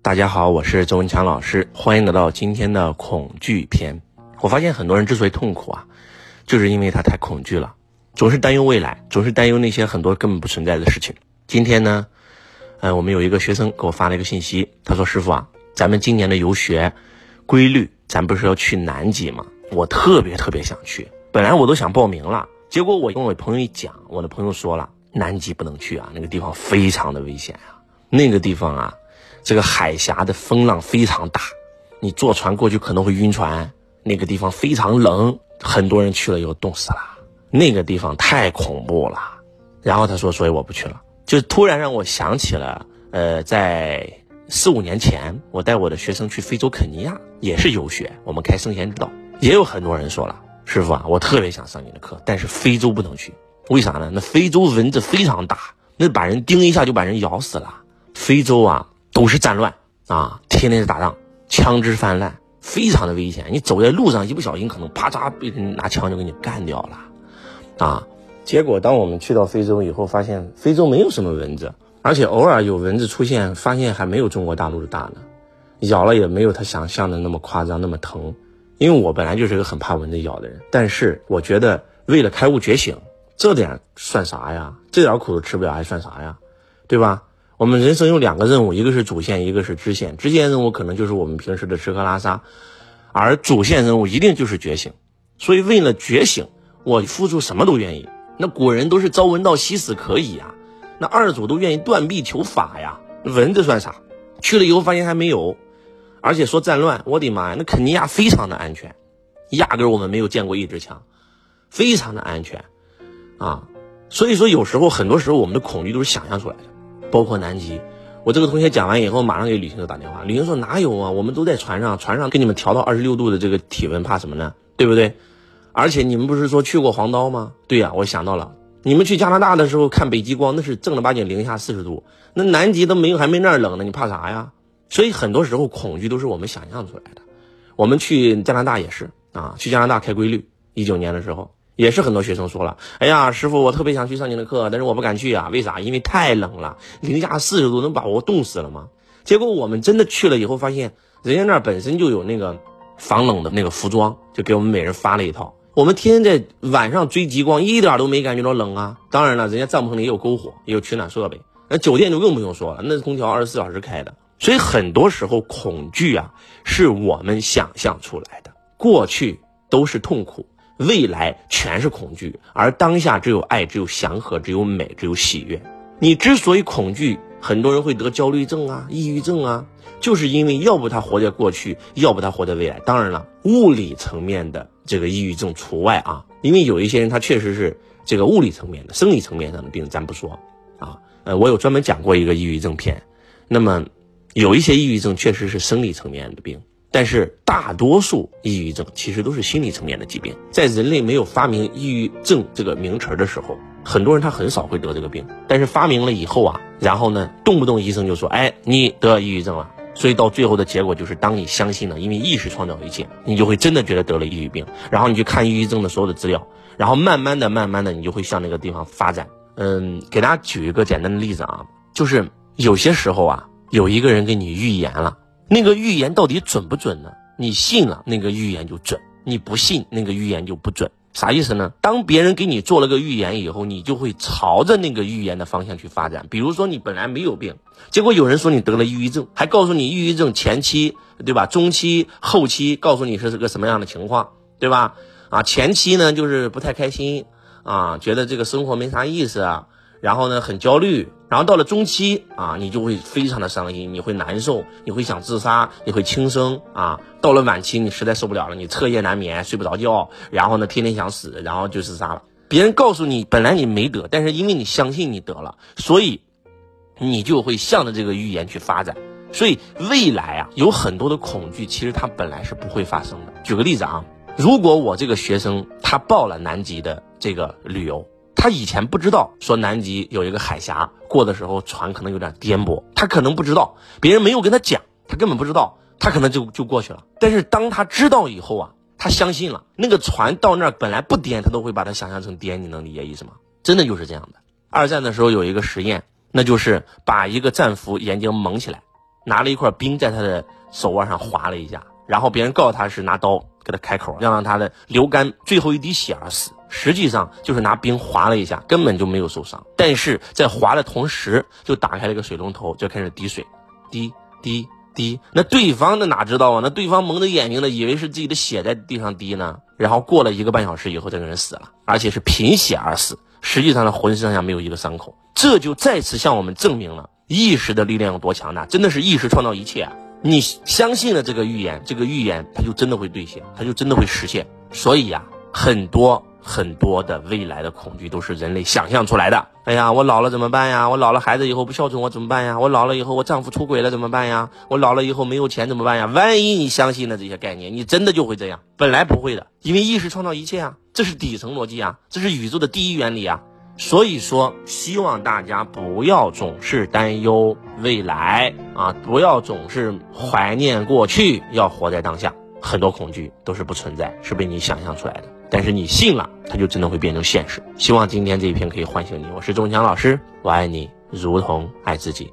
大家好，我是周文强老师，欢迎来到今天的恐惧篇。我发现很多人之所以痛苦啊，就是因为他太恐惧了，总是担忧未来，总是担忧那些很多根本不存在的事情。今天呢，呃，我们有一个学生给我发了一个信息，他说：“师傅啊，咱们今年的游学规律，咱不是要去南极吗？我特别特别想去，本来我都想报名了，结果我跟我朋友一讲，我的朋友说了，南极不能去啊，那个地方非常的危险啊，那个地方啊。”这个海峡的风浪非常大，你坐船过去可能会晕船。那个地方非常冷，很多人去了以后冻死了。那个地方太恐怖了。然后他说：“所以我不去了。”就突然让我想起了，呃，在四五年前，我带我的学生去非洲肯尼亚，也是游学，我们开圣贤之道，也有很多人说了：“师傅啊，我特别想上你的课，但是非洲不能去，为啥呢？那非洲蚊子非常大，那把人叮一下就把人咬死了。非洲啊。”都是战乱啊，天天是打仗，枪支泛滥，非常的危险。你走在路上，一不小心可能啪嚓被人拿枪就给你干掉了，啊！结果当我们去到非洲以后，发现非洲没有什么蚊子，而且偶尔有蚊子出现，发现还没有中国大陆的大呢，咬了也没有他想象的那么夸张，那么疼。因为我本来就是一个很怕蚊子咬的人，但是我觉得为了开悟觉醒，这点算啥呀？这点苦都吃不了还算啥呀？对吧？我们人生有两个任务，一个是主线，一个是支线。支线任务可能就是我们平时的吃喝拉撒，而主线任务一定就是觉醒。所以为了觉醒，我付出什么都愿意。那古人都是朝闻道夕死可以呀，那二祖都愿意断臂求法呀。蚊子算啥？去了以后发现还没有，而且说战乱，我的妈呀，那肯尼亚非常的安全，压根我们没有见过一支枪，非常的安全啊。所以说有时候很多时候我们的恐惧都是想象出来的。包括南极，我这个同学讲完以后，马上给旅行社打电话。旅行社哪有啊？我们都在船上，船上给你们调到二十六度的这个体温，怕什么呢？对不对？而且你们不是说去过黄刀吗？对呀，我想到了，你们去加拿大的时候看北极光，那是正儿八经零下四十度，那南极都没有，还没那儿冷呢，你怕啥呀？所以很多时候恐惧都是我们想象出来的。我们去加拿大也是啊，去加拿大开规律，一九年的时候。也是很多学生说了，哎呀，师傅，我特别想去上您的课，但是我不敢去啊，为啥？因为太冷了，零下四十度，能把我冻死了吗？结果我们真的去了以后，发现人家那儿本身就有那个防冷的那个服装，就给我们每人发了一套。我们天天在晚上追极光，一点都没感觉到冷啊。当然了，人家帐篷里也有篝火，也有取暖设备。那酒店就更不用说了，那空调二十四小时开的。所以很多时候恐惧啊，是我们想象出来的。过去都是痛苦。未来全是恐惧，而当下只有爱，只有祥和，只有美，只有喜悦。你之所以恐惧，很多人会得焦虑症啊、抑郁症啊，就是因为要不他活在过去，要不他活在未来。当然了，物理层面的这个抑郁症除外啊，因为有一些人他确实是这个物理层面的、生理层面上的病，咱不说啊。呃，我有专门讲过一个抑郁症片，那么有一些抑郁症确实是生理层面的病。但是大多数抑郁症其实都是心理层面的疾病。在人类没有发明抑郁症这个名词的时候，很多人他很少会得这个病。但是发明了以后啊，然后呢，动不动医生就说：“哎，你得抑郁症了。”所以到最后的结果就是，当你相信了，因为意识创造一切，你就会真的觉得得了抑郁病。然后你去看抑郁症的所有的资料，然后慢慢的、慢慢的，你就会向那个地方发展。嗯，给大家举一个简单的例子啊，就是有些时候啊，有一个人给你预言了。那个预言到底准不准呢？你信了，那个预言就准；你不信，那个预言就不准。啥意思呢？当别人给你做了个预言以后，你就会朝着那个预言的方向去发展。比如说，你本来没有病，结果有人说你得了抑郁症，还告诉你抑郁症前期，对吧？中期、后期，告诉你是个什么样的情况，对吧？啊，前期呢就是不太开心啊，觉得这个生活没啥意思啊。然后呢，很焦虑，然后到了中期啊，你就会非常的伤心，你会难受，你会想自杀，你会轻生啊。到了晚期，你实在受不了了，你彻夜难眠，睡不着觉，然后呢，天天想死，然后就自杀了。别人告诉你，本来你没得，但是因为你相信你得了，所以你就会向着这个预言去发展。所以未来啊，有很多的恐惧，其实它本来是不会发生的。举个例子啊，如果我这个学生他报了南极的这个旅游。他以前不知道说南极有一个海峡，过的时候船可能有点颠簸，他可能不知道，别人没有跟他讲，他根本不知道，他可能就就过去了。但是当他知道以后啊，他相信了，那个船到那儿本来不颠，他都会把它想象成颠，你能理解意思吗？真的就是这样的。二战的时候有一个实验，那就是把一个战俘眼睛蒙起来，拿了一块冰在他的手腕上划了一下，然后别人告诉他是拿刀给他开口，要让他的流干最后一滴血而死。实际上就是拿冰划了一下，根本就没有受伤。但是在划的同时，就打开了一个水龙头，就开始滴水，滴滴滴。那对方的哪知道啊？那对方蒙着眼睛的，以为是自己的血在地上滴呢。然后过了一个半小时以后，这个人死了，而且是贫血而死。实际上他浑身上下没有一个伤口。这就再次向我们证明了意识的力量有多强大，真的是意识创造一切啊！你相信了这个预言，这个预言它就真的会兑现，它就真的会实现。所以呀，很多。很多的未来的恐惧都是人类想象出来的。哎呀，我老了怎么办呀？我老了孩子以后不孝顺我怎么办呀？我老了以后我丈夫出轨了怎么办呀？我老了以后没有钱怎么办呀？万一你相信了这些概念，你真的就会这样？本来不会的，因为意识创造一切啊，这是底层逻辑啊，这是宇宙的第一原理啊。所以说，希望大家不要总是担忧未来啊，不要总是怀念过去，要活在当下。很多恐惧都是不存在，是被你想象出来的。但是你信了，它就真的会变成现实。希望今天这一篇可以唤醒你。我是钟强老师，我爱你如同爱自己。